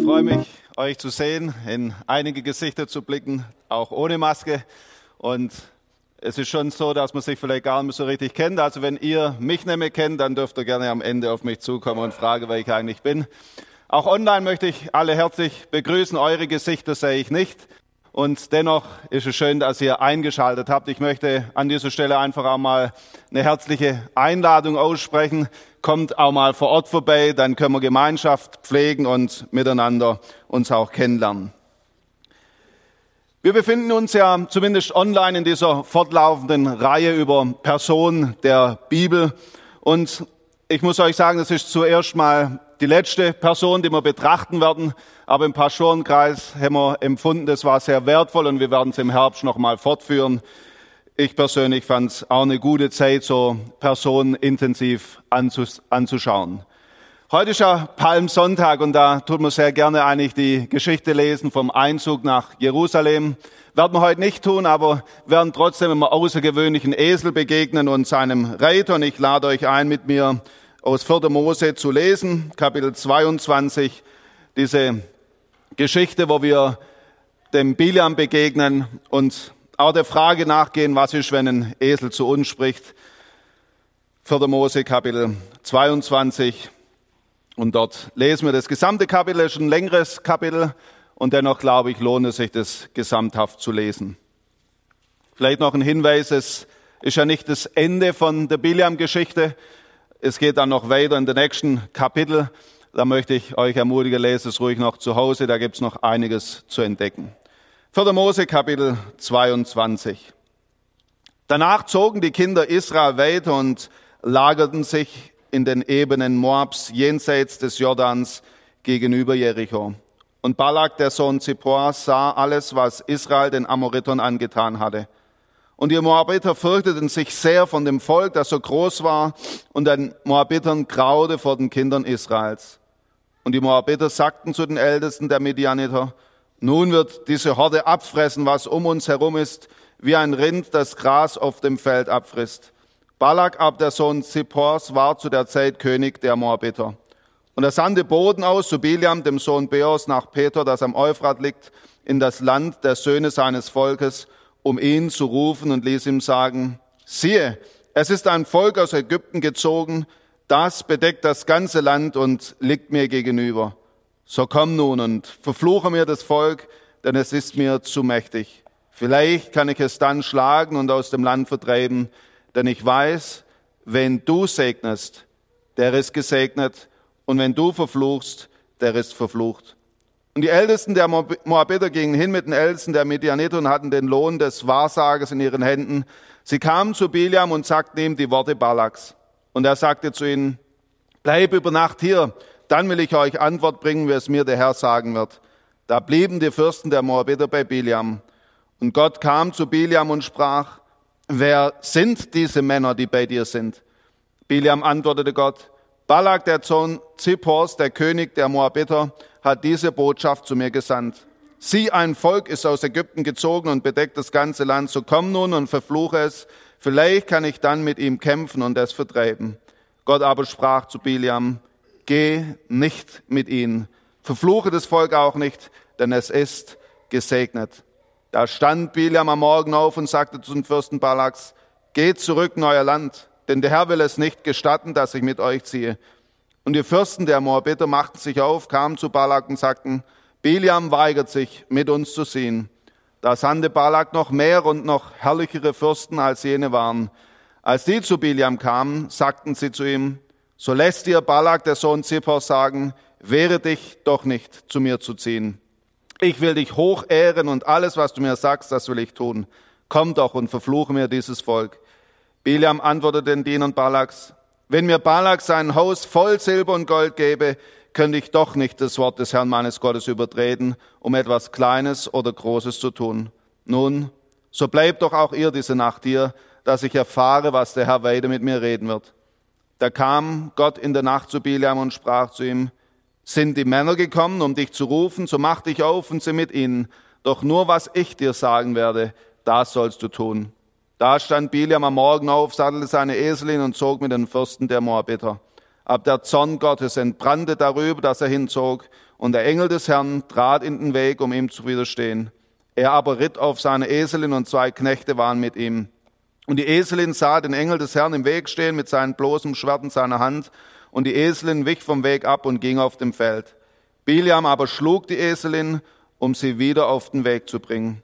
Ich freue mich, euch zu sehen, in einige Gesichter zu blicken, auch ohne Maske. Und es ist schon so, dass man sich vielleicht gar nicht so richtig kennt. Also wenn ihr mich nicht mehr kennt, dann dürft ihr gerne am Ende auf mich zukommen und fragen, wer ich eigentlich bin. Auch online möchte ich alle herzlich begrüßen. Eure Gesichter sehe ich nicht. Und dennoch ist es schön, dass ihr eingeschaltet habt. Ich möchte an dieser Stelle einfach auch mal eine herzliche Einladung aussprechen. Kommt auch mal vor Ort vorbei, dann können wir Gemeinschaft pflegen und miteinander uns auch kennenlernen. Wir befinden uns ja zumindest online in dieser fortlaufenden Reihe über Personen der Bibel. Und ich muss euch sagen, das ist zuerst mal die letzte Person, die wir betrachten werden. Aber im Pastorenkreis haben wir empfunden, das war sehr wertvoll und wir werden es im Herbst nochmal fortführen. Ich persönlich fand es auch eine gute Zeit, so Personen intensiv anzuschauen. Heute ist ja Palmsonntag und da tut man sehr gerne eigentlich die Geschichte lesen vom Einzug nach Jerusalem. Werden wir heute nicht tun, aber werden trotzdem einem außergewöhnlichen Esel begegnen und seinem Reiter. Und ich lade euch ein, mit mir aus 4. Mose zu lesen, Kapitel 22, diese Geschichte, wo wir dem Biliam begegnen und auch der Frage nachgehen, was ist, wenn ein Esel zu uns spricht. 4. Mose, Kapitel 22. Und dort lesen wir das gesamte Kapitel, ist ein längeres Kapitel und dennoch glaube ich, lohnt es sich, das gesamthaft zu lesen. Vielleicht noch ein Hinweis, es ist ja nicht das Ende von der Biliam-Geschichte, es geht dann noch weiter in den nächsten Kapitel. Da möchte ich euch ermutigen, lest es ruhig noch zu Hause, da gibt es noch einiges zu entdecken. 4. Mose Kapitel 22. Danach zogen die Kinder Israel weiter und lagerten sich in den Ebenen Moabs jenseits des Jordans gegenüber Jericho. Und Balak, der Sohn Zippor, sah alles, was Israel den Amoritern angetan hatte. Und die Moabiter fürchteten sich sehr von dem Volk, das so groß war, und den Moabitern graute vor den Kindern Israels. Und die Moabiter sagten zu den Ältesten der Midianiter, nun wird diese Horde abfressen, was um uns herum ist, wie ein Rind das Gras auf dem Feld abfrisst. Balak ab, der Sohn Zippors, war zu der Zeit König der Moabiter. Und er sandte Boden aus zu Biliam, dem Sohn Beos, nach Peter, das am Euphrat liegt, in das Land der Söhne seines Volkes, um ihn zu rufen und ließ ihm sagen, siehe, es ist ein Volk aus Ägypten gezogen, das bedeckt das ganze Land und liegt mir gegenüber. So komm nun und verfluche mir das Volk, denn es ist mir zu mächtig. Vielleicht kann ich es dann schlagen und aus dem Land vertreiben, denn ich weiß, wenn du segnest, der ist gesegnet, und wenn du verfluchst, der ist verflucht. Und die Ältesten der Moabiter gingen hin mit den Ältesten der Midianiter und hatten den Lohn des Wahrsagers in ihren Händen. Sie kamen zu Biliam und sagten ihm die Worte Balaks. Und er sagte zu ihnen, bleib über Nacht hier, dann will ich euch Antwort bringen, wie es mir der Herr sagen wird. Da blieben die Fürsten der Moabiter bei Biliam. Und Gott kam zu Biliam und sprach, wer sind diese Männer, die bei dir sind? Biliam antwortete Gott, Balak, der Sohn Zippors, der König der Moabiter, hat diese Botschaft zu mir gesandt. Sieh, ein Volk ist aus Ägypten gezogen und bedeckt das ganze Land. So komm nun und verfluche es. Vielleicht kann ich dann mit ihm kämpfen und es vertreiben. Gott aber sprach zu Biliam, geh nicht mit ihnen. Verfluche das Volk auch nicht, denn es ist gesegnet. Da stand Biliam am Morgen auf und sagte zu den Fürsten Balaks, geht zurück in euer Land, denn der Herr will es nicht gestatten, dass ich mit euch ziehe. Und die Fürsten der Moabiter machten sich auf, kamen zu Balak und sagten, Biliam weigert sich, mit uns zu ziehen. Da sandte Balak noch mehr und noch herrlichere Fürsten als jene waren. Als die zu Biliam kamen, sagten sie zu ihm, so lässt dir Balak, der Sohn Zippor, sagen, wehre dich doch nicht, zu mir zu ziehen. Ich will dich hoch ehren und alles, was du mir sagst, das will ich tun. Komm doch und verfluche mir dieses Volk. Biliam antwortete den Dienern Balaks, wenn mir Balak sein Haus voll Silber und Gold gäbe, könnte ich doch nicht das Wort des Herrn meines Gottes übertreten, um etwas Kleines oder Großes zu tun. Nun, so bleibt doch auch ihr diese Nacht hier, dass ich erfahre, was der Herr weiter mit mir reden wird. Da kam Gott in der Nacht zu Biliam und sprach zu ihm, sind die Männer gekommen, um dich zu rufen, so mach dich auf und sie mit ihnen. Doch nur was ich dir sagen werde, das sollst du tun. Da stand Biliam am Morgen auf, sattelte seine Eselin und zog mit den Fürsten der Moabiter. Ab der Zorn Gottes entbrannte darüber, dass er hinzog, und der Engel des Herrn trat in den Weg, um ihm zu widerstehen. Er aber ritt auf seine Eselin und zwei Knechte waren mit ihm. Und die Eselin sah den Engel des Herrn im Weg stehen mit seinem bloßen Schwert in seiner Hand, und die Eselin wich vom Weg ab und ging auf dem Feld. Biliam aber schlug die Eselin, um sie wieder auf den Weg zu bringen.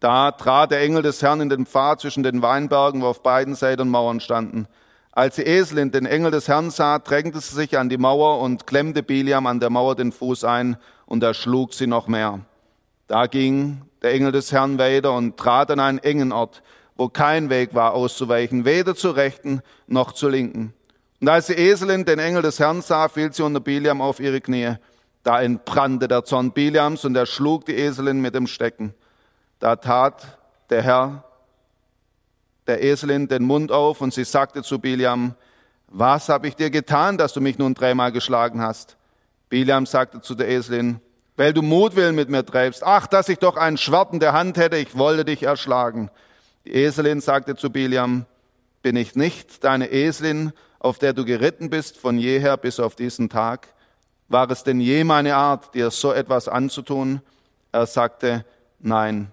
Da trat der Engel des Herrn in den Pfad zwischen den Weinbergen, wo auf beiden Seiten Mauern standen. Als die Eselin den Engel des Herrn sah, drängte sie sich an die Mauer und klemmte Biliam an der Mauer den Fuß ein, und er schlug sie noch mehr. Da ging der Engel des Herrn weiter und trat an einen engen Ort, wo kein Weg war auszuweichen, weder zur rechten noch zur linken. Und als die Eselin den Engel des Herrn sah, fiel sie unter Biliam auf ihre Knie. Da entbrannte der Zorn Biliams und er schlug die Eselin mit dem Stecken. Da tat der Herr der Eselin den Mund auf und sie sagte zu Biliam, was habe ich dir getan, dass du mich nun dreimal geschlagen hast? Biliam sagte zu der Eselin, weil du Mutwillen mit mir treibst. Ach, dass ich doch ein Schwert in der Hand hätte, ich wollte dich erschlagen. Die Eselin sagte zu Biliam, bin ich nicht deine Eselin, auf der du geritten bist von jeher bis auf diesen Tag? War es denn je meine Art, dir so etwas anzutun? Er sagte, nein.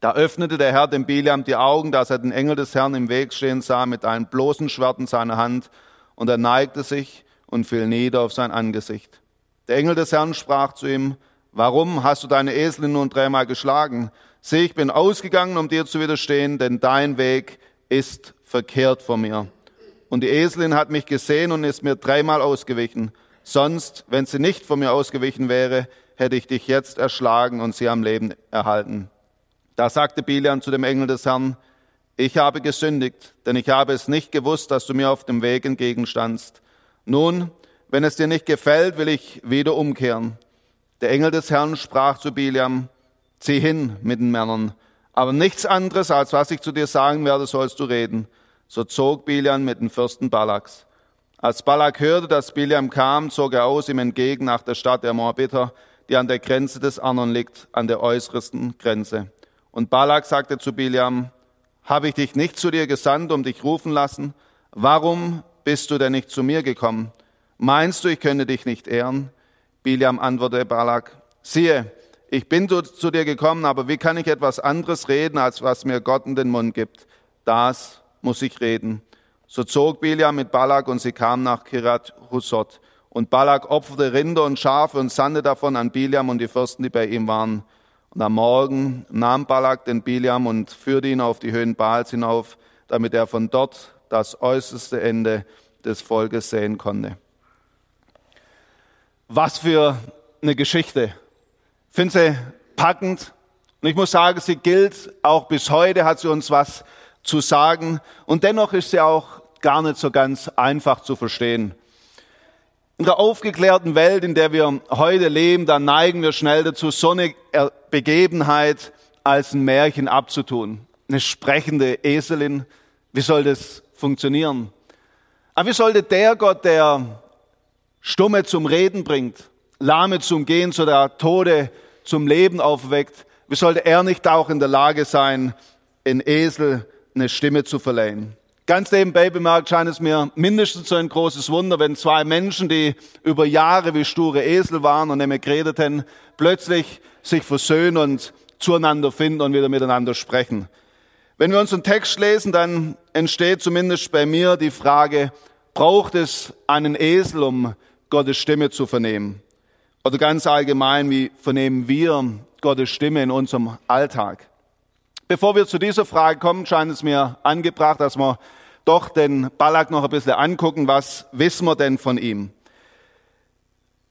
Da öffnete der Herr dem Biliam die Augen, dass er den Engel des Herrn im Weg stehen sah mit einem bloßen Schwert in seiner Hand, und er neigte sich und fiel nieder auf sein Angesicht. Der Engel des Herrn sprach zu ihm, Warum hast du deine Eselin nun dreimal geschlagen? Sieh, ich bin ausgegangen, um dir zu widerstehen, denn dein Weg ist verkehrt vor mir. Und die Eselin hat mich gesehen und ist mir dreimal ausgewichen. Sonst, wenn sie nicht vor mir ausgewichen wäre, hätte ich dich jetzt erschlagen und sie am Leben erhalten. Da sagte Biliam zu dem Engel des Herrn, ich habe gesündigt, denn ich habe es nicht gewusst, dass du mir auf dem Weg entgegenstandst. Nun, wenn es dir nicht gefällt, will ich wieder umkehren. Der Engel des Herrn sprach zu Biliam, zieh hin mit den Männern, aber nichts anderes, als was ich zu dir sagen werde, sollst du reden. So zog Biliam mit den Fürsten Balaks. Als Balak hörte, dass Biliam kam, zog er aus ihm entgegen nach der Stadt der Moabiter, die an der Grenze des Arnon liegt, an der äußersten Grenze. Und Balak sagte zu Biliam, habe ich dich nicht zu dir gesandt, um dich rufen lassen? Warum bist du denn nicht zu mir gekommen? Meinst du, ich könnte dich nicht ehren? Biliam antwortete Balak, siehe, ich bin zu dir gekommen, aber wie kann ich etwas anderes reden, als was mir Gott in den Mund gibt? Das muss ich reden. So zog Biliam mit Balak und sie kamen nach Kirat Husot. Und Balak opferte Rinder und Schafe und sandte davon an Biliam und die Fürsten, die bei ihm waren. Und am Morgen nahm Balak den Biliam und führte ihn auf die Höhen Baals hinauf, damit er von dort das äußerste Ende des Volkes sehen konnte. Was für eine Geschichte. Ich finde sie packend. Und ich muss sagen, sie gilt auch bis heute, hat sie uns was zu sagen. Und dennoch ist sie auch gar nicht so ganz einfach zu verstehen. In der aufgeklärten Welt, in der wir heute leben, da neigen wir schnell dazu, so eine Begebenheit als ein Märchen abzutun. Eine sprechende Eselin. Wie soll das funktionieren? Aber wie sollte der Gott, der Stumme zum Reden bringt, Lahme zum Gehen, so der Tode zum Leben aufweckt, wie sollte er nicht auch in der Lage sein, in Esel eine Stimme zu verleihen? Ganz nebenbei bemerkt scheint es mir mindestens so ein großes Wunder, wenn zwei Menschen, die über Jahre wie sture Esel waren und nämlich geredet haben, plötzlich sich versöhnen und zueinander finden und wieder miteinander sprechen. Wenn wir unseren Text lesen, dann entsteht zumindest bei mir die Frage, braucht es einen Esel, um Gottes Stimme zu vernehmen? Oder ganz allgemein, wie vernehmen wir Gottes Stimme in unserem Alltag? Bevor wir zu dieser Frage kommen, scheint es mir angebracht, dass wir doch den Balak noch ein bisschen angucken, was wissen wir denn von ihm?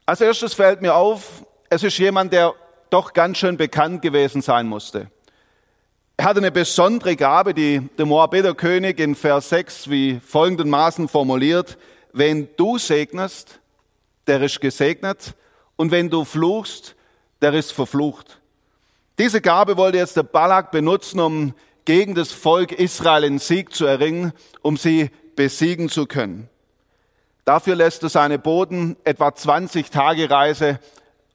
Als erstes fällt mir auf, es ist jemand, der doch ganz schön bekannt gewesen sein musste. Er hatte eine besondere Gabe, die der Moabiter König in Vers 6 wie folgendermaßen formuliert, wenn du segnest, der ist gesegnet, und wenn du fluchst, der ist verflucht. Diese Gabe wollte jetzt der Balak benutzen, um gegen das Volk Israel einen Sieg zu erringen, um sie besiegen zu können. Dafür lässt er seine Boten etwa 20 Tage Reise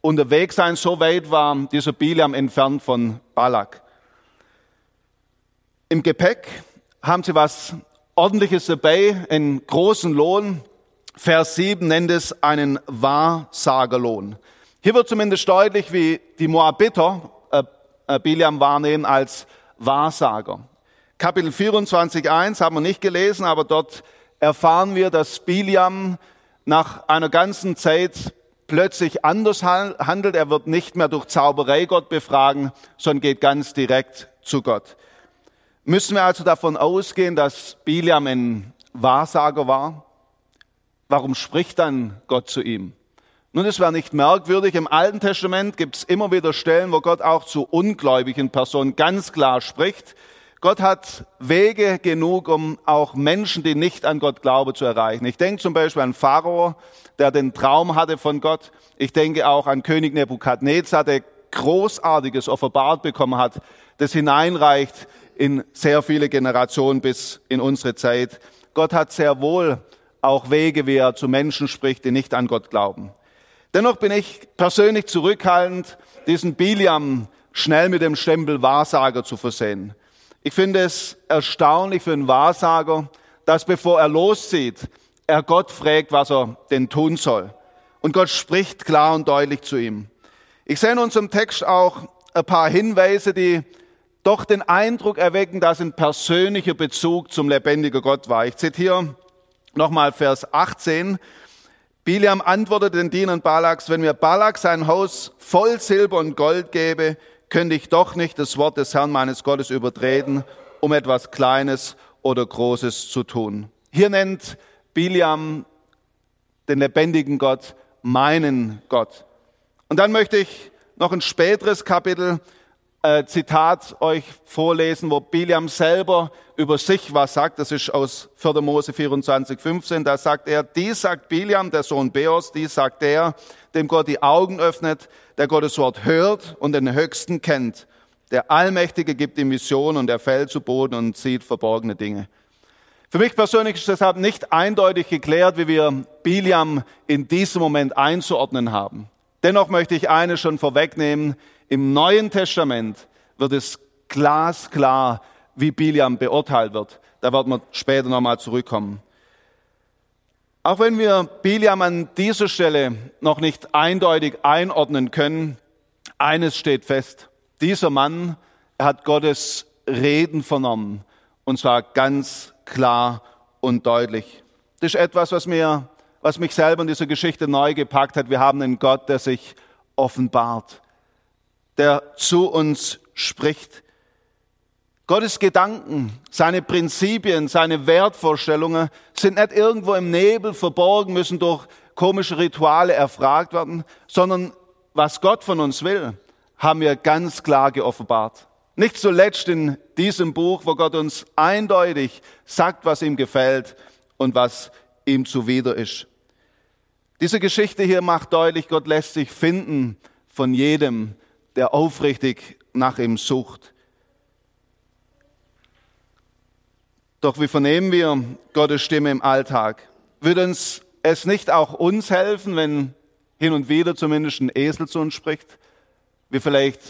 unterwegs sein. So weit war dieser Biliam entfernt von Balak. Im Gepäck haben sie was Ordentliches dabei, einen großen Lohn. Vers 7 nennt es einen Wahrsagerlohn. Hier wird zumindest deutlich, wie die Moabiter Biliam wahrnehmen als Wahrsager. Kapitel 24.1 haben wir nicht gelesen, aber dort erfahren wir, dass Biliam nach einer ganzen Zeit plötzlich anders handelt. Er wird nicht mehr durch Zauberei Gott befragen, sondern geht ganz direkt zu Gott. Müssen wir also davon ausgehen, dass Biliam ein Wahrsager war? Warum spricht dann Gott zu ihm? Nun, es wäre nicht merkwürdig. Im Alten Testament gibt es immer wieder Stellen, wo Gott auch zu ungläubigen Personen ganz klar spricht. Gott hat Wege genug, um auch Menschen, die nicht an Gott glauben, zu erreichen. Ich denke zum Beispiel an Pharao, der den Traum hatte von Gott. Ich denke auch an König Nebukadnezar, der Großartiges offenbart bekommen hat, das hineinreicht in sehr viele Generationen bis in unsere Zeit. Gott hat sehr wohl auch Wege, wie er zu Menschen spricht, die nicht an Gott glauben. Dennoch bin ich persönlich zurückhaltend, diesen Biliam schnell mit dem Stempel Wahrsager zu versehen. Ich finde es erstaunlich für einen Wahrsager, dass bevor er loszieht, er Gott fragt, was er denn tun soll. Und Gott spricht klar und deutlich zu ihm. Ich sehe in unserem Text auch ein paar Hinweise, die doch den Eindruck erwecken, dass ein persönlicher Bezug zum lebendigen Gott war. Ich zitiere nochmal Vers 18. Biliam antwortete den Dienern Balaks, wenn mir Balak sein Haus voll Silber und Gold gebe, könnte ich doch nicht das Wort des Herrn meines Gottes übertreten, um etwas Kleines oder Großes zu tun. Hier nennt Biliam den lebendigen Gott meinen Gott. Und dann möchte ich noch ein späteres Kapitel äh, Zitat euch vorlesen, wo Biliam selber über sich was sagt. Das ist aus 4. Mose 24, 15. Da sagt er, dies sagt Biliam, der Sohn Beos, dies sagt der, dem Gott die Augen öffnet, der Gottes Wort hört und den Höchsten kennt. Der Allmächtige gibt ihm Vision und er fällt zu Boden und sieht verborgene Dinge. Für mich persönlich ist deshalb nicht eindeutig geklärt, wie wir Biliam in diesem Moment einzuordnen haben. Dennoch möchte ich eines schon vorwegnehmen. Im Neuen Testament wird es glasklar, wie Biliam beurteilt wird. Da werden wir später nochmal zurückkommen. Auch wenn wir Biliam an dieser Stelle noch nicht eindeutig einordnen können, eines steht fest. Dieser Mann hat Gottes Reden vernommen. Und zwar ganz klar und deutlich. Das ist etwas, was, mir, was mich selber in dieser Geschichte neu gepackt hat. Wir haben einen Gott, der sich offenbart der zu uns spricht. Gottes Gedanken, seine Prinzipien, seine Wertvorstellungen sind nicht irgendwo im Nebel verborgen, müssen durch komische Rituale erfragt werden, sondern was Gott von uns will, haben wir ganz klar geoffenbart. Nicht zuletzt in diesem Buch, wo Gott uns eindeutig sagt, was ihm gefällt und was ihm zuwider ist. Diese Geschichte hier macht deutlich, Gott lässt sich finden von jedem, der aufrichtig nach ihm sucht. Doch wie vernehmen wir Gottes Stimme im Alltag? Würde uns es nicht auch uns helfen, wenn hin und wieder zumindest ein Esel zu uns spricht? Wir vielleicht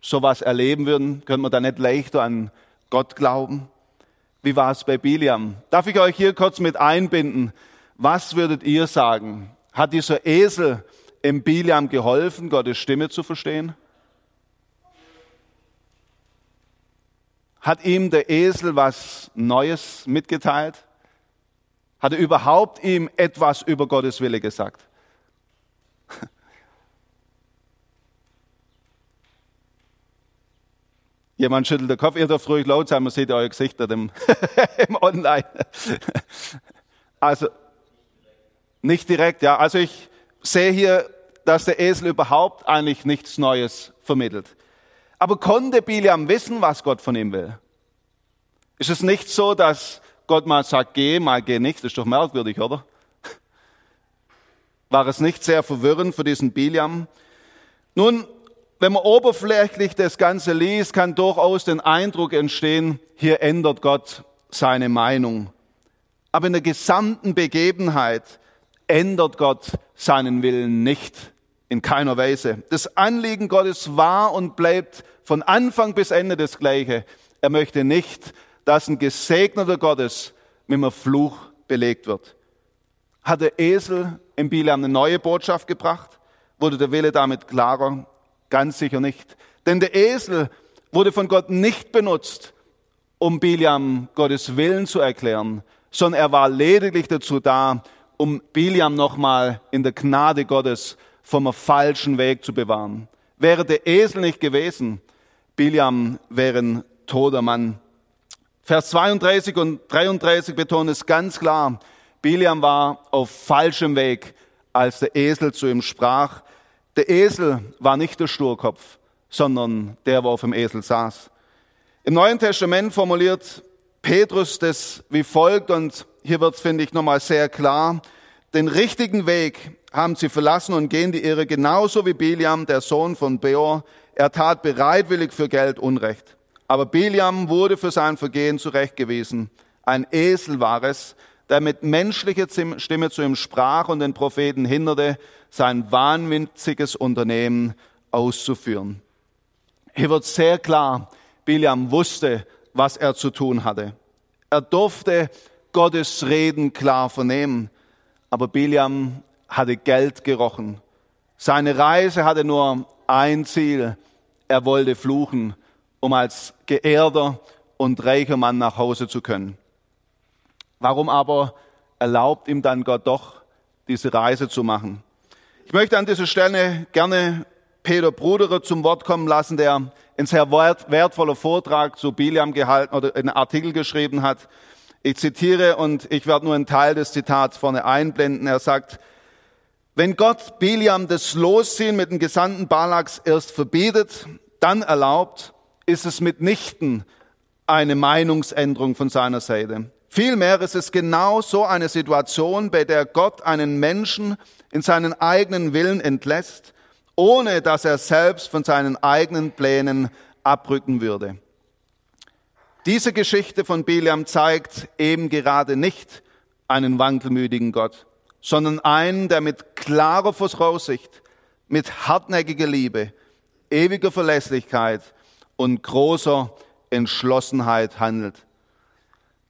sowas erleben würden, können wir da nicht leichter an Gott glauben? Wie war es bei Biliam? Darf ich euch hier kurz mit einbinden? Was würdet ihr sagen? Hat dieser Esel im Biliam geholfen, Gottes Stimme zu verstehen? Hat ihm der Esel was Neues mitgeteilt? Hat er überhaupt ihm etwas über Gottes Wille gesagt? Jemand schüttelt den Kopf, ihr dürft ruhig laut sein, man sieht euer Gesicht im, im Online. Also, nicht direkt, ja. Also ich sehe hier, dass der Esel überhaupt eigentlich nichts Neues vermittelt. Aber konnte Biliam wissen, was Gott von ihm will? Ist es nicht so, dass Gott mal sagt, geh, mal geh nicht? Das ist doch merkwürdig, oder? War es nicht sehr verwirrend für diesen Biliam? Nun, wenn man oberflächlich das Ganze liest, kann durchaus den Eindruck entstehen, hier ändert Gott seine Meinung. Aber in der gesamten Begebenheit ändert Gott seinen Willen nicht. In keiner Weise. Das Anliegen Gottes war und bleibt von Anfang bis Ende das gleiche. Er möchte nicht, dass ein gesegneter Gottes mit einem Fluch belegt wird. Hat der Esel im Bilam eine neue Botschaft gebracht? Wurde der Wille damit klarer? Ganz sicher nicht. Denn der Esel wurde von Gott nicht benutzt, um Biliam Gottes Willen zu erklären, sondern er war lediglich dazu da, um Biliam nochmal in der Gnade Gottes vom falschen Weg zu bewahren. Wäre der Esel nicht gewesen, Biliam wäre ein toter Mann. Vers 32 und 33 betonen es ganz klar. Biliam war auf falschem Weg, als der Esel zu ihm sprach. Der Esel war nicht der Sturkopf, sondern der, wo auf dem Esel saß. Im Neuen Testament formuliert Petrus das wie folgt, und hier wird es, finde ich, nochmal sehr klar. Den richtigen Weg haben sie verlassen und gehen die Irre, genauso wie Biliam, der Sohn von Beor. Er tat bereitwillig für Geld Unrecht. Aber Biliam wurde für sein Vergehen zurechtgewiesen. Ein Esel war es, der mit menschlicher Stimme zu ihm sprach und den Propheten hinderte, sein wahnwitziges Unternehmen auszuführen. Hier wird sehr klar, Biliam wusste, was er zu tun hatte. Er durfte Gottes Reden klar vernehmen, aber Biliam hatte Geld gerochen. Seine Reise hatte nur ein Ziel. Er wollte fluchen, um als geehrter und reicher Mann nach Hause zu können. Warum aber erlaubt ihm dann Gott doch, diese Reise zu machen? Ich möchte an dieser Stelle gerne Peter Bruderer zum Wort kommen lassen, der ein sehr wertvoller Vortrag zu Biliam gehalten oder einen Artikel geschrieben hat. Ich zitiere und ich werde nur einen Teil des Zitats vorne einblenden. Er sagt, wenn Gott Biliam das Losziehen mit dem Gesandten Balaks erst verbietet, dann erlaubt, ist es mitnichten eine Meinungsänderung von seiner Seite. Vielmehr ist es genau so eine Situation, bei der Gott einen Menschen in seinen eigenen Willen entlässt, ohne dass er selbst von seinen eigenen Plänen abrücken würde. Diese Geschichte von Biliam zeigt eben gerade nicht einen wankelmütigen Gott, sondern einen, der mit klarer Voraussicht, mit hartnäckiger Liebe, ewiger Verlässlichkeit und großer Entschlossenheit handelt.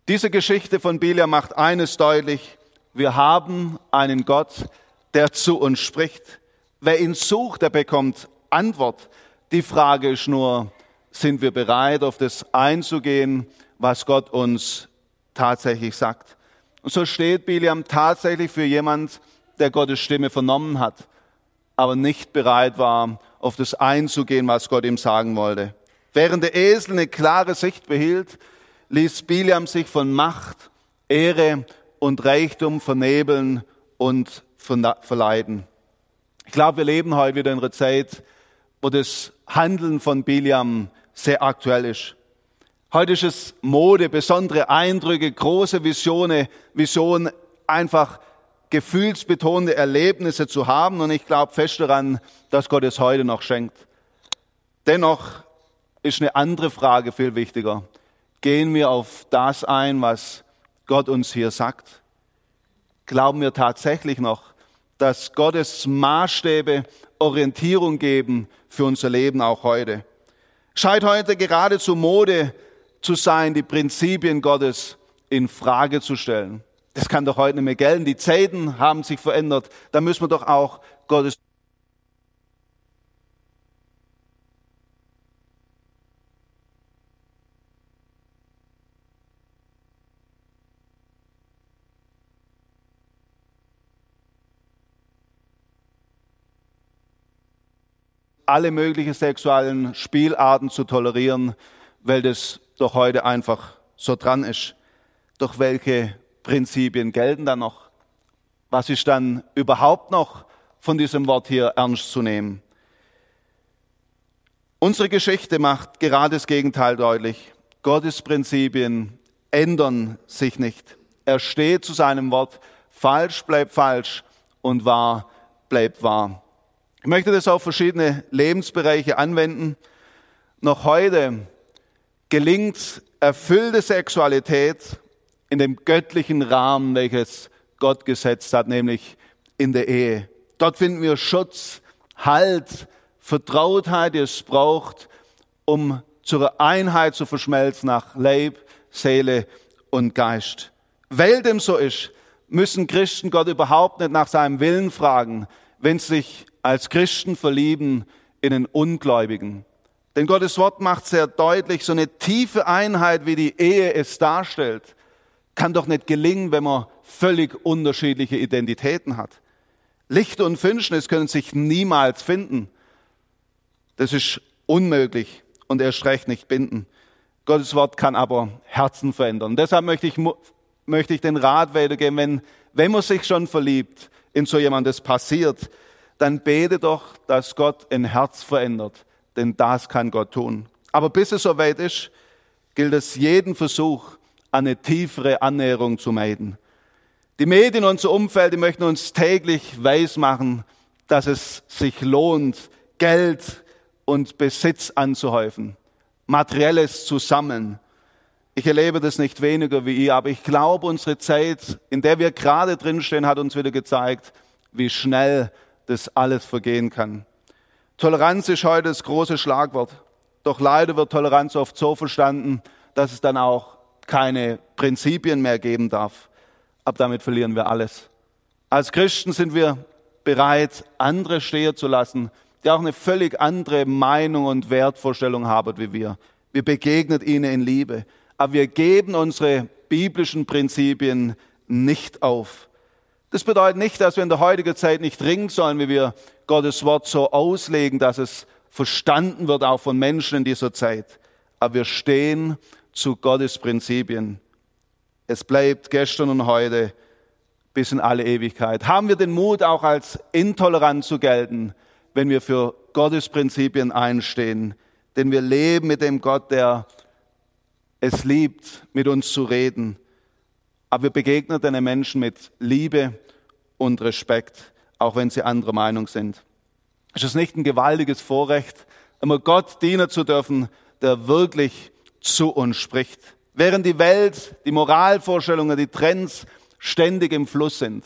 Diese Geschichte von Bilia macht eines deutlich. Wir haben einen Gott, der zu uns spricht. Wer ihn sucht, der bekommt Antwort. Die Frage ist nur, sind wir bereit, auf das einzugehen, was Gott uns tatsächlich sagt? Und so steht Biliam tatsächlich für jemand, der Gottes Stimme vernommen hat, aber nicht bereit war, auf das einzugehen, was Gott ihm sagen wollte. Während der Esel eine klare Sicht behielt, ließ Biliam sich von Macht, Ehre und Reichtum vernebeln und verleiden. Ich glaube, wir leben heute wieder in einer Zeit, wo das Handeln von Biliam sehr aktuell ist. Heute ist es Mode, besondere Eindrücke, große Visionen, Vision, einfach gefühlsbetonte Erlebnisse zu haben. Und ich glaube fest daran, dass Gott es heute noch schenkt. Dennoch ist eine andere Frage viel wichtiger gehen wir auf das ein, was Gott uns hier sagt? Glauben wir tatsächlich noch, dass Gottes Maßstäbe Orientierung geben für unser Leben auch heute? Scheint heute geradezu Mode zu sein, die Prinzipien Gottes in Frage zu stellen. Das kann doch heute nicht mehr gelten. Die Zeiten haben sich verändert. Da müssen wir doch auch Gottes alle möglichen sexuellen Spielarten zu tolerieren, weil das doch heute einfach so dran ist. Doch welche Prinzipien gelten dann noch? Was ist dann überhaupt noch von diesem Wort hier ernst zu nehmen? Unsere Geschichte macht gerade das Gegenteil deutlich. Gottes Prinzipien ändern sich nicht. Er steht zu seinem Wort. Falsch bleibt falsch und wahr bleibt wahr. Ich möchte das auf verschiedene Lebensbereiche anwenden. Noch heute gelingt erfüllte Sexualität in dem göttlichen Rahmen, welches Gott gesetzt hat, nämlich in der Ehe. Dort finden wir Schutz, Halt, Vertrautheit, die es braucht, um zur Einheit zu verschmelzen nach Leib, Seele und Geist. Weil dem so ist, müssen Christen Gott überhaupt nicht nach seinem Willen fragen, wenn sie sich als Christen verlieben in einen Ungläubigen. Denn Gottes Wort macht sehr deutlich, so eine tiefe Einheit, wie die Ehe es darstellt, kann doch nicht gelingen, wenn man völlig unterschiedliche Identitäten hat. Licht und Finsternis können sich niemals finden. Das ist unmöglich und erst recht nicht binden. Gottes Wort kann aber Herzen verändern. Deshalb möchte ich, möchte ich den Rat weitergeben, wenn, wenn man sich schon verliebt, in so jemandes passiert, dann bete doch, dass Gott ein Herz verändert, denn das kann Gott tun. Aber bis es soweit ist, gilt es jeden Versuch, eine tiefere Annäherung zu meiden. Die Medien, unser Umfeld, die möchten uns täglich weismachen, dass es sich lohnt, Geld und Besitz anzuhäufen, materielles zu sammeln. Ich erlebe das nicht weniger wie ihr, aber ich glaube, unsere Zeit, in der wir gerade drinstehen, hat uns wieder gezeigt, wie schnell das alles vergehen kann. Toleranz ist heute das große Schlagwort. Doch leider wird Toleranz oft so verstanden, dass es dann auch keine Prinzipien mehr geben darf. Ab damit verlieren wir alles. Als Christen sind wir bereit, andere stehen zu lassen, die auch eine völlig andere Meinung und Wertvorstellung haben wie wir. Wir begegnen ihnen in Liebe. Aber wir geben unsere biblischen Prinzipien nicht auf. Das bedeutet nicht, dass wir in der heutigen Zeit nicht ringen sollen, wie wir Gottes Wort so auslegen, dass es verstanden wird, auch von Menschen in dieser Zeit. Aber wir stehen zu Gottes Prinzipien. Es bleibt gestern und heute bis in alle Ewigkeit. Haben wir den Mut, auch als intolerant zu gelten, wenn wir für Gottes Prinzipien einstehen? Denn wir leben mit dem Gott, der es liebt, mit uns zu reden aber wir begegnen den Menschen mit Liebe und Respekt, auch wenn sie anderer Meinung sind. Ist es nicht ein gewaltiges Vorrecht, immer Gott dienen zu dürfen, der wirklich zu uns spricht? Während die Welt, die Moralvorstellungen, die Trends ständig im Fluss sind,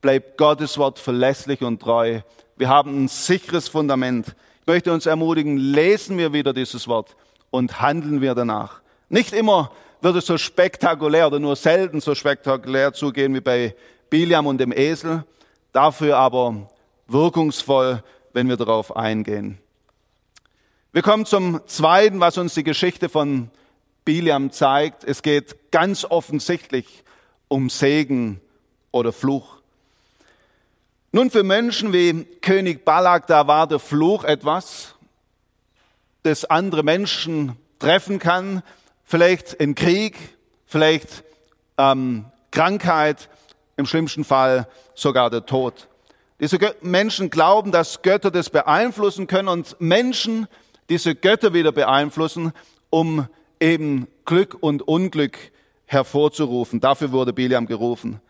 bleibt Gottes Wort verlässlich und treu. Wir haben ein sicheres Fundament. Ich möchte uns ermutigen, lesen wir wieder dieses Wort und handeln wir danach. Nicht immer wird es so spektakulär oder nur selten so spektakulär zugehen wie bei Biliam und dem Esel, dafür aber wirkungsvoll, wenn wir darauf eingehen. Wir kommen zum Zweiten, was uns die Geschichte von Biliam zeigt. Es geht ganz offensichtlich um Segen oder Fluch. Nun, für Menschen wie König Balak, da war der Fluch etwas, das andere Menschen treffen kann, vielleicht in Krieg, vielleicht ähm, Krankheit, im schlimmsten Fall sogar der Tod. Diese Menschen glauben, dass Götter das beeinflussen können und Menschen diese Götter wieder beeinflussen, um eben Glück und Unglück hervorzurufen. Dafür wurde Biliam gerufen.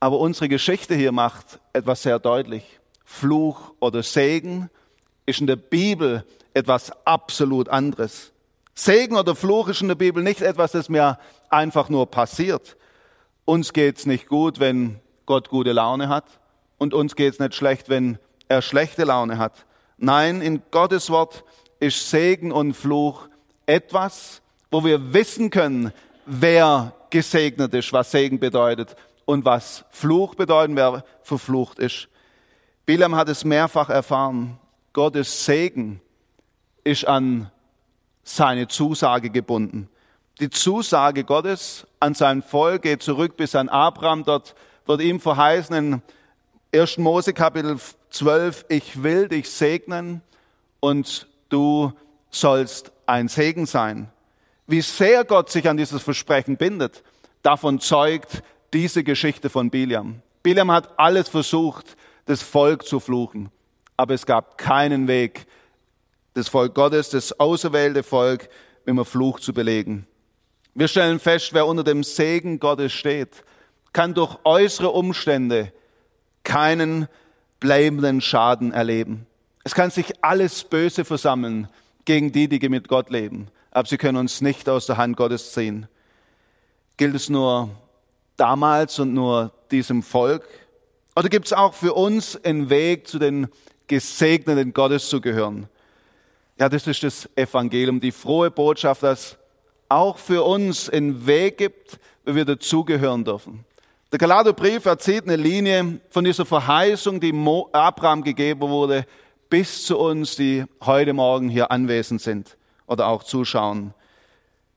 Aber unsere Geschichte hier macht etwas sehr deutlich. Fluch oder Segen ist in der Bibel etwas absolut anderes. Segen oder Fluch ist in der Bibel nicht etwas, das mir einfach nur passiert. Uns geht's nicht gut, wenn Gott gute Laune hat und uns geht's nicht schlecht, wenn er schlechte Laune hat. Nein, in Gottes Wort ist Segen und Fluch etwas, wo wir wissen können, wer gesegnet ist, was Segen bedeutet und was Fluch bedeutet, wer verflucht ist. Bilam hat es mehrfach erfahren. Gottes Segen ist an seine Zusage gebunden. Die Zusage Gottes an sein Volk geht zurück bis an Abraham. Dort wird ihm verheißen in 1. Mose Kapitel 12, ich will dich segnen und du sollst ein Segen sein. Wie sehr Gott sich an dieses Versprechen bindet, davon zeugt diese Geschichte von Biliam. Biliam hat alles versucht, das Volk zu fluchen, aber es gab keinen Weg, das Volk Gottes, das auserwählte Volk mit einem Fluch zu belegen. Wir stellen fest, wer unter dem Segen Gottes steht, kann durch äußere Umstände keinen bleibenden Schaden erleben. Es kann sich alles Böse versammeln gegen die, die mit Gott leben, aber sie können uns nicht aus der Hand Gottes ziehen. Gilt es nur damals und nur diesem Volk? Oder gibt es auch für uns einen Weg, zu den Gesegneten Gottes zu gehören? Ja, das ist das Evangelium, die frohe Botschaft, dass auch für uns einen Weg gibt, wo wir dazugehören dürfen. Der Galaterbrief erzählt eine Linie von dieser Verheißung, die Abraham gegeben wurde, bis zu uns, die heute Morgen hier anwesend sind oder auch zuschauen.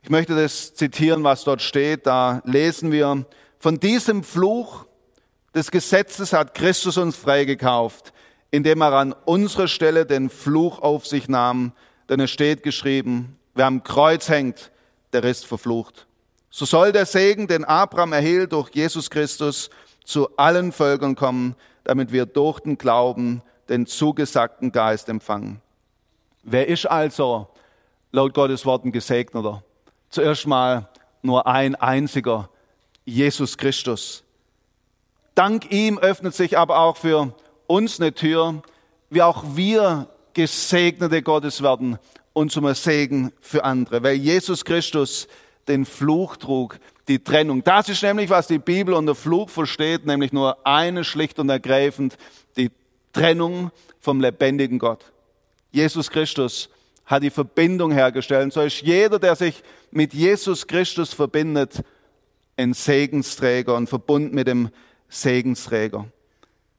Ich möchte das zitieren, was dort steht. Da lesen wir, von diesem Fluch des Gesetzes hat Christus uns freigekauft, indem er an unserer Stelle den Fluch auf sich nahm, denn es steht geschrieben, wer am Kreuz hängt, der ist verflucht. So soll der Segen, den Abraham erhielt durch Jesus Christus, zu allen Völkern kommen, damit wir durch den Glauben den zugesagten Geist empfangen. Wer ist also laut Gottes Worten gesegneter? Zuerst mal nur ein einziger, Jesus Christus. Dank ihm öffnet sich aber auch für uns eine Tür, wie auch wir Gesegnete Gottes werden und zum Segen für andere, weil Jesus Christus den Fluch trug, die Trennung. Das ist nämlich, was die Bibel unter Fluch versteht, nämlich nur eine schlicht und ergreifend, die Trennung vom lebendigen Gott. Jesus Christus hat die Verbindung hergestellt. So ist jeder, der sich mit Jesus Christus verbindet, ein Segensträger und verbunden mit dem Segensträger.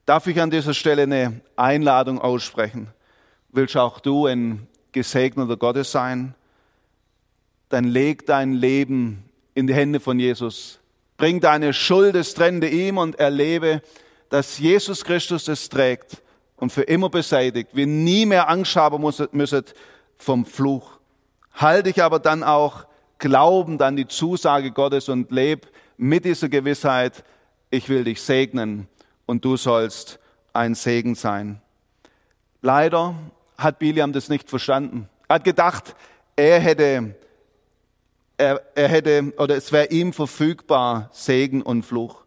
Darf ich an dieser Stelle eine Einladung aussprechen? Willst auch du ein gesegneter Gottes sein? Dann leg dein Leben in die Hände von Jesus. Bring deine Schuldestrände ihm und erlebe, dass Jesus Christus es trägt und für immer beseitigt. Wir nie mehr Angst haben müssen vom Fluch. Halte dich aber dann auch glaubend an die Zusage Gottes und leb mit dieser Gewissheit, ich will dich segnen und du sollst ein Segen sein. Leider hat Biliam das nicht verstanden. Er hat gedacht, er hätte, er, er hätte, oder es wäre ihm verfügbar, Segen und Fluch.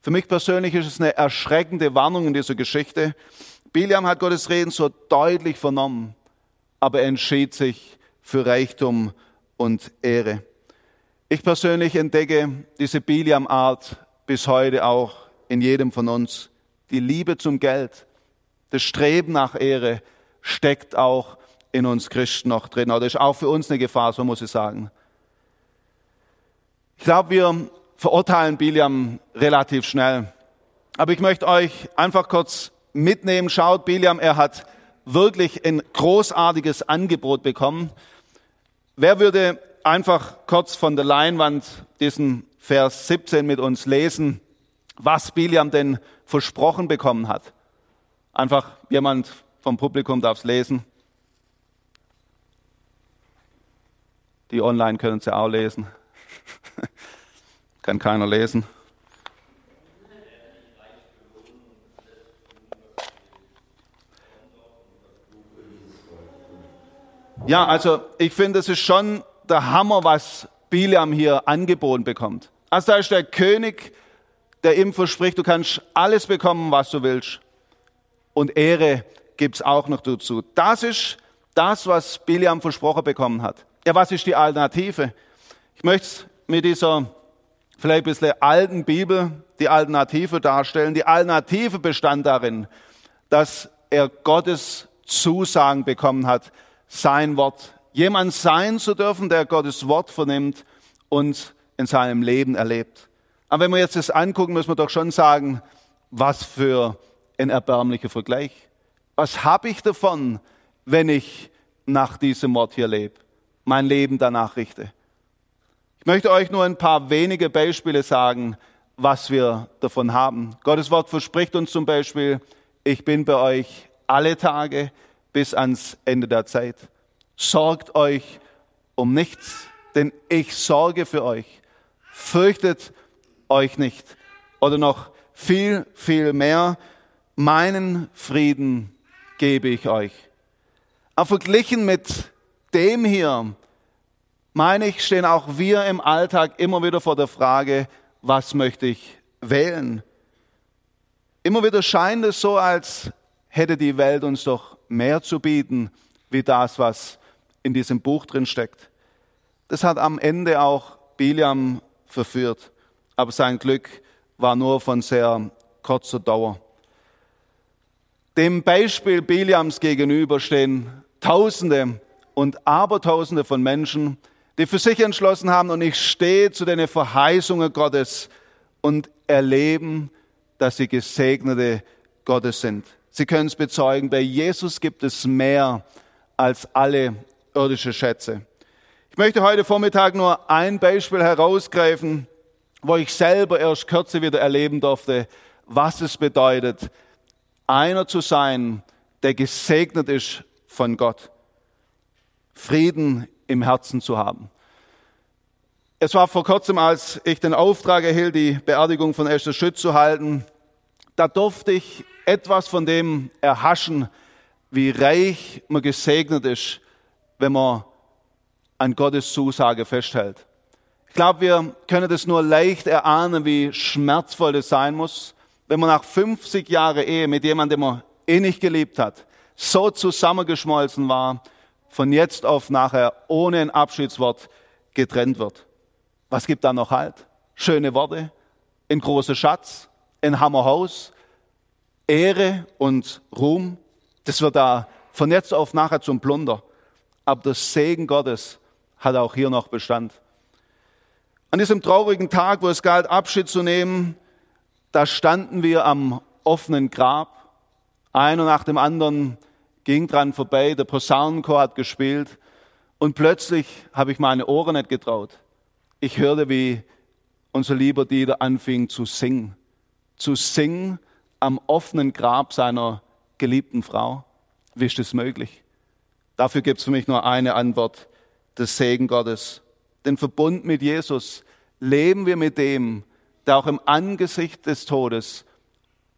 Für mich persönlich ist es eine erschreckende Warnung in dieser Geschichte. Biliam hat Gottes Reden so deutlich vernommen aber er entschied sich für Reichtum und Ehre. Ich persönlich entdecke diese Biliam-Art bis heute auch in jedem von uns. Die Liebe zum Geld, das Streben nach Ehre steckt auch in uns Christen noch drin. Oder ist auch für uns eine Gefahr, so muss ich sagen. Ich glaube, wir verurteilen Biliam relativ schnell. Aber ich möchte euch einfach kurz mitnehmen. Schaut, Biliam, er hat wirklich ein großartiges Angebot bekommen. Wer würde einfach kurz von der Leinwand diesen Vers 17 mit uns lesen, was Biliam denn versprochen bekommen hat? Einfach jemand vom Publikum darf es lesen. Die online können sie auch lesen. Kann keiner lesen. Ja, also ich finde, es ist schon der Hammer, was Biliam hier angeboten bekommt. Also da ist der König, der ihm verspricht, du kannst alles bekommen, was du willst. Und Ehre gibt's auch noch dazu. Das ist das, was Biliam versprochen bekommen hat. Ja, was ist die Alternative? Ich möchte mit dieser vielleicht ein bisschen alten Bibel die Alternative darstellen. Die Alternative bestand darin, dass er Gottes Zusagen bekommen hat, sein Wort. Jemand sein zu dürfen, der Gottes Wort vernimmt und in seinem Leben erlebt. Aber wenn wir jetzt das angucken, müssen wir doch schon sagen, was für ein erbärmlicher Vergleich. Was habe ich davon, wenn ich nach diesem Wort hier lebe, mein Leben danach richte? Ich möchte euch nur ein paar wenige Beispiele sagen, was wir davon haben. Gottes Wort verspricht uns zum Beispiel, ich bin bei euch alle Tage bis ans Ende der Zeit. Sorgt euch um nichts, denn ich sorge für euch. Fürchtet euch nicht. Oder noch viel, viel mehr, meinen Frieden gebe ich euch. Aber verglichen mit dem hier, meine ich, stehen auch wir im Alltag immer wieder vor der Frage, was möchte ich wählen? Immer wieder scheint es so, als hätte die Welt uns doch mehr zu bieten, wie das, was in diesem Buch drin steckt. Das hat am Ende auch Biliam verführt, aber sein Glück war nur von sehr kurzer Dauer. Dem Beispiel Biliams gegenüber stehen Tausende und Abertausende von Menschen, die für sich entschlossen haben, und ich stehe zu den Verheißungen Gottes und erleben, dass sie Gesegnete Gottes sind. Sie können es bezeugen, bei Jesus gibt es mehr als alle irdische Schätze. Ich möchte heute Vormittag nur ein Beispiel herausgreifen, wo ich selber erst kürzer wieder erleben durfte, was es bedeutet, einer zu sein, der gesegnet ist von Gott. Frieden im Herzen zu haben. Es war vor kurzem, als ich den Auftrag erhielt, die Beerdigung von Esther Schütz zu halten, da durfte ich etwas von dem erhaschen, wie reich man gesegnet ist, wenn man an Gottes Zusage festhält. Ich glaube, wir können das nur leicht erahnen, wie schmerzvoll das sein muss, wenn man nach 50 Jahren Ehe mit jemandem, den man eh nicht geliebt hat, so zusammengeschmolzen war, von jetzt auf nachher ohne ein Abschiedswort getrennt wird. Was gibt da noch halt? Schöne Worte, ein großer Schatz, ein Hammerhaus, Ehre und Ruhm. Das wird da von jetzt auf nachher zum Plunder. Aber der Segen Gottes hat auch hier noch Bestand. An diesem traurigen Tag, wo es galt, Abschied zu nehmen, da standen wir am offenen Grab. Einer nach dem anderen ging dran vorbei, der Posaunenchor hat gespielt und plötzlich habe ich meine Ohren nicht getraut. Ich hörte, wie unser lieber Dieter anfing zu singen. Zu singen am offenen Grab seiner geliebten Frau. Wie ist das möglich? Dafür gibt es für mich nur eine Antwort des Segen Gottes. Den Verbund mit Jesus leben wir mit dem, der auch im Angesicht des Todes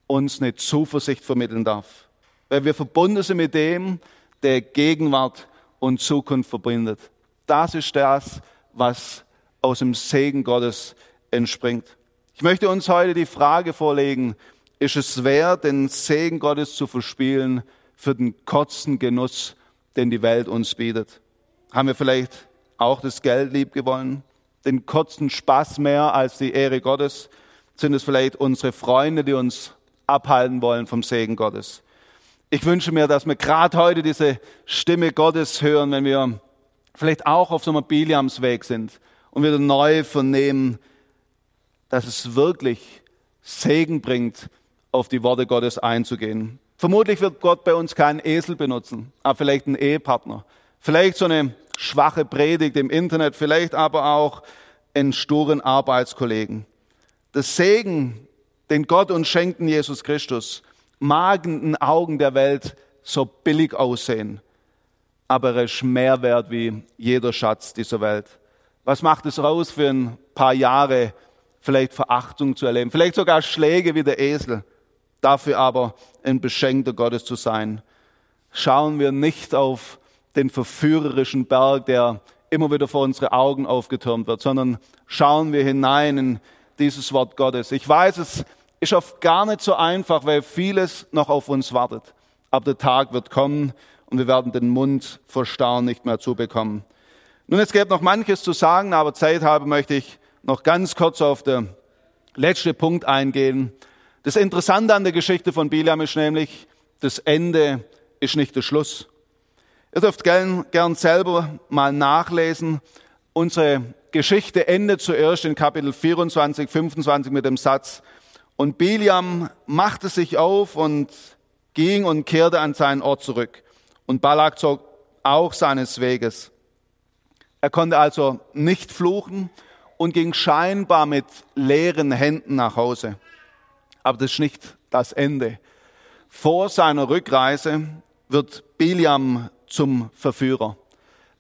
uns eine Zuversicht vermitteln darf. Weil wir verbunden sind mit dem, der Gegenwart und Zukunft verbindet. Das ist das, was aus dem Segen Gottes entspringt. Ich möchte uns heute die Frage vorlegen, ist es wert, den Segen Gottes zu verspielen für den kurzen Genuss, den die Welt uns bietet? Haben wir vielleicht auch das Geld lieb gewonnen? Den kurzen Spaß mehr als die Ehre Gottes? Sind es vielleicht unsere Freunde, die uns abhalten wollen vom Segen Gottes? Ich wünsche mir, dass wir gerade heute diese Stimme Gottes hören, wenn wir vielleicht auch auf so einem Biliamsweg sind und wieder neu vernehmen, dass es wirklich Segen bringt, auf die Worte Gottes einzugehen. Vermutlich wird Gott bei uns keinen Esel benutzen, aber vielleicht einen Ehepartner. Vielleicht so eine schwache Predigt im Internet, vielleicht aber auch einen sturen Arbeitskollegen. Das Segen, den Gott uns schenkt in Jesus Christus, mag in den Augen der Welt so billig aussehen, aber er ist mehr wert wie jeder Schatz dieser Welt. Was macht es raus für ein paar Jahre, vielleicht Verachtung zu erleben, vielleicht sogar Schläge wie der Esel, dafür aber ein Beschenkter Gottes zu sein? Schauen wir nicht auf den verführerischen Berg, der immer wieder vor unsere Augen aufgetürmt wird, sondern schauen wir hinein in dieses Wort Gottes. Ich weiß, es ist oft gar nicht so einfach, weil vieles noch auf uns wartet. Aber der Tag wird kommen und wir werden den Mund vor Staunen nicht mehr zubekommen. Nun, es gäbe noch manches zu sagen, aber Zeit habe möchte ich noch ganz kurz auf den letzten Punkt eingehen. Das Interessante an der Geschichte von Biliam ist nämlich, das Ende ist nicht der Schluss. Ihr dürft gern, gern selber mal nachlesen. Unsere Geschichte endet zuerst in Kapitel 24, 25 mit dem Satz, und Biliam machte sich auf und ging und kehrte an seinen Ort zurück. Und Balak zog auch seines Weges. Er konnte also nicht fluchen und ging scheinbar mit leeren Händen nach Hause. Aber das ist nicht das Ende. Vor seiner Rückreise wird Biliam zum Verführer.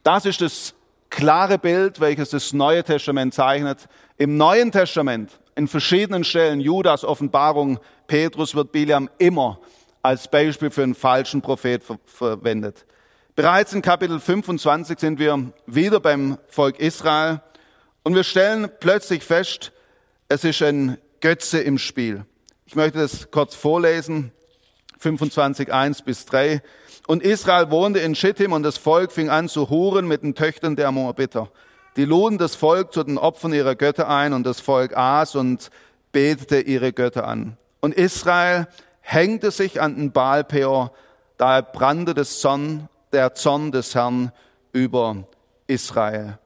Das ist das klare Bild, welches das Neue Testament zeichnet. Im Neuen Testament, in verschiedenen Stellen, Judas Offenbarung, Petrus wird Biliam immer als Beispiel für einen falschen Prophet ver verwendet. Bereits in Kapitel 25 sind wir wieder beim Volk Israel und wir stellen plötzlich fest, es ist ein Götze im Spiel. Ich möchte das kurz vorlesen. 25, 1 bis 3. Und Israel wohnte in Schittim und das Volk fing an zu huren mit den Töchtern der Moabiter. Die luden das Volk zu den Opfern ihrer Götter ein und das Volk aß und betete ihre Götter an. Und Israel hängte sich an den Baalpeor, da er brannte des Zorn, der Zorn des Herrn über Israel.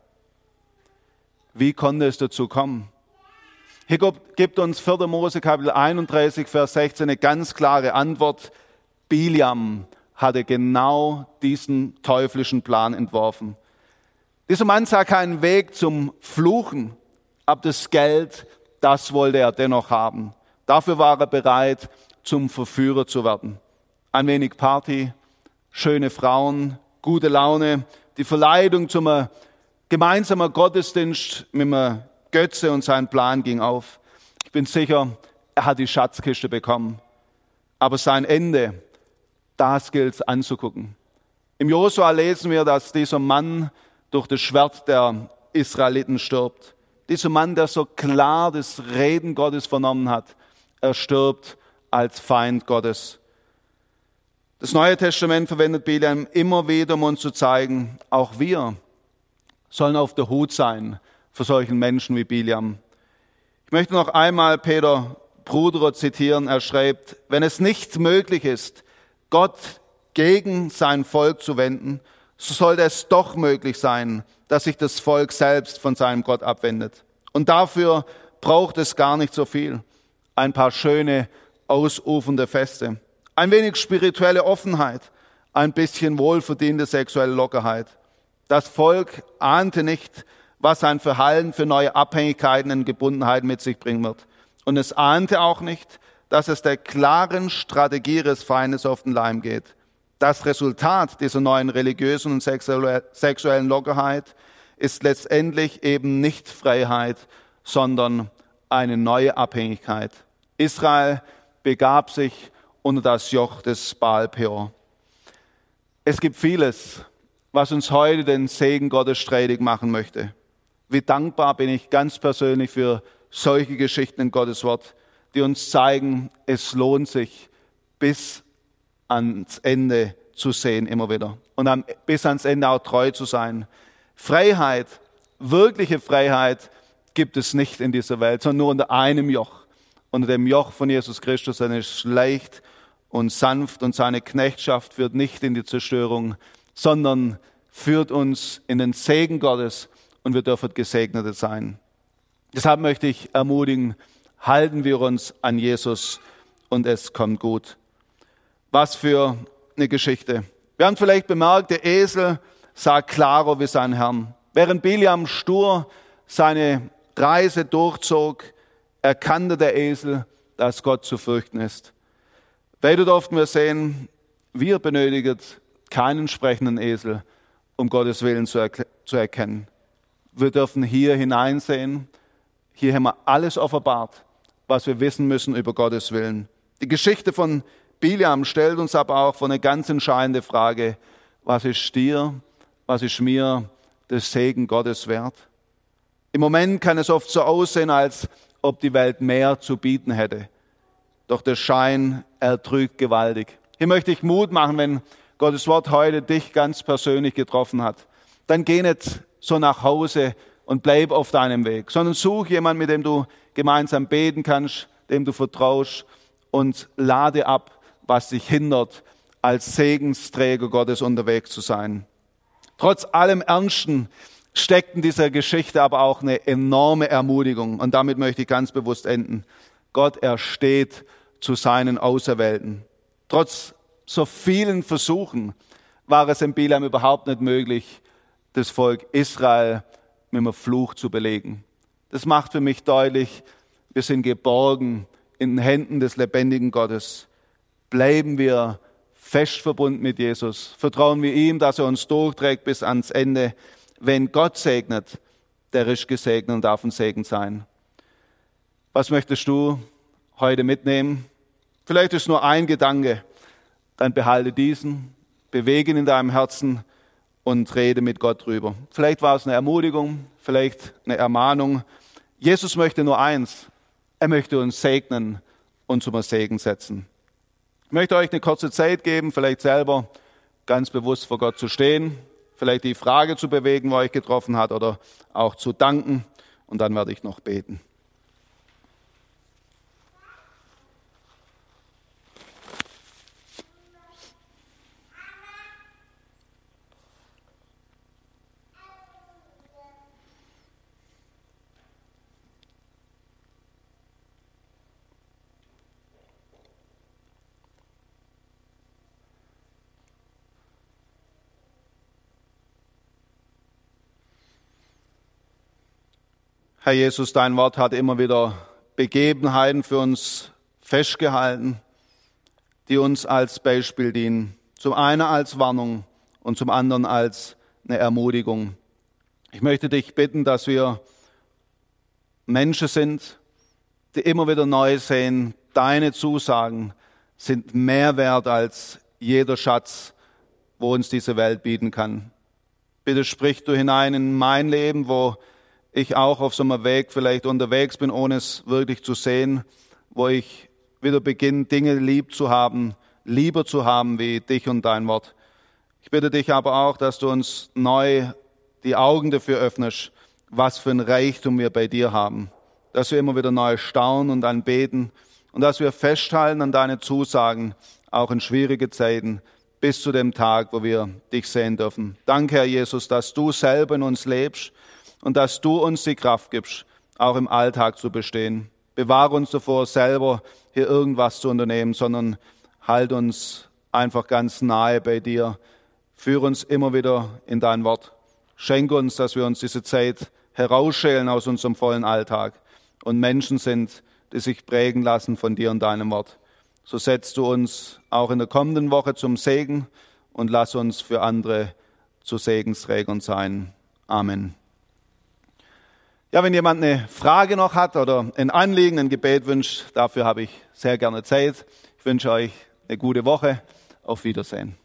Wie konnte es dazu kommen? Hier gibt uns 4. Mose Kapitel 31, Vers 16 eine ganz klare Antwort. Biliam hatte genau diesen teuflischen Plan entworfen. Dieser Mann sah keinen Weg zum Fluchen, aber das Geld, das wollte er dennoch haben. Dafür war er bereit, zum Verführer zu werden. Ein wenig Party, schöne Frauen, gute Laune, die Verleitung zum gemeinsamen Gottesdienst mit einem Götze und sein Plan ging auf. Ich bin sicher, er hat die Schatzkiste bekommen. Aber sein Ende, das gilt anzugucken. Im Josua lesen wir, dass dieser Mann durch das Schwert der Israeliten stirbt. Dieser Mann, der so klar das Reden Gottes vernommen hat, er stirbt als Feind Gottes. Das Neue Testament verwendet Biliam immer wieder, um uns zu zeigen, auch wir sollen auf der Hut sein für solchen Menschen wie Biliam. Ich möchte noch einmal Peter Bruder zitieren. Er schreibt, wenn es nicht möglich ist, Gott gegen sein Volk zu wenden, so sollte es doch möglich sein, dass sich das Volk selbst von seinem Gott abwendet. Und dafür braucht es gar nicht so viel. Ein paar schöne, ausufernde Feste, ein wenig spirituelle Offenheit, ein bisschen wohlverdiente sexuelle Lockerheit. Das Volk ahnte nicht, was sein Verhalten für neue Abhängigkeiten und Gebundenheiten mit sich bringen wird. Und es ahnte auch nicht, dass es der klaren Strategie des Feindes auf den Leim geht. Das Resultat dieser neuen religiösen und sexuellen Lockerheit ist letztendlich eben nicht Freiheit, sondern eine neue Abhängigkeit. Israel begab sich unter das Joch des Baal Peor. Es gibt vieles, was uns heute den Segen Gottes streitig machen möchte. Wie dankbar bin ich ganz persönlich für solche Geschichten in Gottes Wort, die uns zeigen, es lohnt sich bis ans Ende zu sehen, immer wieder. Und dann bis ans Ende auch treu zu sein. Freiheit, wirkliche Freiheit gibt es nicht in dieser Welt, sondern nur unter einem Joch. Unter dem Joch von Jesus Christus, er ist leicht und sanft und seine Knechtschaft führt nicht in die Zerstörung, sondern führt uns in den Segen Gottes und wir dürfen Gesegnete sein. Deshalb möchte ich ermutigen, halten wir uns an Jesus und es kommt gut. Was für eine Geschichte. Wir haben vielleicht bemerkt, der Esel sah klarer wie sein Herrn. Während Biliam stur seine Reise durchzog, erkannte der Esel, dass Gott zu fürchten ist. Weiter durften wir sehen, wir benötigen keinen sprechenden Esel, um Gottes Willen zu, er zu erkennen. Wir dürfen hier hineinsehen. Hier haben wir alles offenbart, was wir wissen müssen über Gottes Willen. Die Geschichte von Biliam stellt uns aber auch vor eine ganz entscheidende Frage. Was ist dir, was ist mir des Segen Gottes wert? Im Moment kann es oft so aussehen, als ob die Welt mehr zu bieten hätte. Doch der Schein ertrügt gewaltig. Hier möchte ich Mut machen, wenn Gottes Wort heute dich ganz persönlich getroffen hat. Dann geh nicht so nach Hause und bleib auf deinem Weg, sondern such jemanden, mit dem du gemeinsam beten kannst, dem du vertraust und lade ab, was dich hindert, als Segensträger Gottes unterwegs zu sein. Trotz allem Ernsten steckt in dieser Geschichte aber auch eine enorme Ermutigung. Und damit möchte ich ganz bewusst enden. Gott ersteht zu seinen Auserwählten. Trotz so vielen Versuchen war es in Bilam überhaupt nicht möglich, das Volk Israel mit einem Fluch zu belegen. Das macht für mich deutlich, wir sind geborgen in den Händen des lebendigen Gottes bleiben wir fest verbunden mit Jesus. Vertrauen wir ihm, dass er uns durchträgt bis ans Ende. Wenn Gott segnet, der ist gesegnet und darf ein Segen sein. Was möchtest du heute mitnehmen? Vielleicht ist nur ein Gedanke. Dann behalte diesen, bewege ihn in deinem Herzen und rede mit Gott drüber. Vielleicht war es eine Ermutigung, vielleicht eine Ermahnung. Jesus möchte nur eins. Er möchte uns segnen und zum Segen setzen. Ich möchte euch eine kurze Zeit geben, vielleicht selber ganz bewusst vor Gott zu stehen, vielleicht die Frage zu bewegen, wo euch getroffen hat, oder auch zu danken. Und dann werde ich noch beten. Herr Jesus, dein Wort hat immer wieder Begebenheiten für uns festgehalten, die uns als Beispiel dienen. Zum einen als Warnung und zum anderen als eine Ermutigung. Ich möchte dich bitten, dass wir Menschen sind, die immer wieder neu sehen, deine Zusagen sind mehr wert als jeder Schatz, wo uns diese Welt bieten kann. Bitte sprich du hinein in mein Leben, wo ich auch auf so einem Weg vielleicht unterwegs bin, ohne es wirklich zu sehen, wo ich wieder beginne, Dinge lieb zu haben, lieber zu haben wie dich und dein Wort. Ich bitte dich aber auch, dass du uns neu die Augen dafür öffnest, was für ein Reichtum wir bei dir haben. Dass wir immer wieder neu staunen und anbeten und dass wir festhalten an deine Zusagen, auch in schwierige Zeiten, bis zu dem Tag, wo wir dich sehen dürfen. Danke, Herr Jesus, dass du selber in uns lebst und dass du uns die Kraft gibst, auch im Alltag zu bestehen. Bewahre uns davor, selber hier irgendwas zu unternehmen, sondern halt uns einfach ganz nahe bei dir. Führe uns immer wieder in dein Wort. Schenke uns, dass wir uns diese Zeit herausschälen aus unserem vollen Alltag und Menschen sind, die sich prägen lassen von dir und deinem Wort. So setzt du uns auch in der kommenden Woche zum Segen und lass uns für andere zu Segensträgern sein. Amen. Ja, wenn jemand eine Frage noch hat oder ein Anliegen, ein Gebet wünscht, dafür habe ich sehr gerne Zeit. Ich wünsche euch eine gute Woche. Auf Wiedersehen.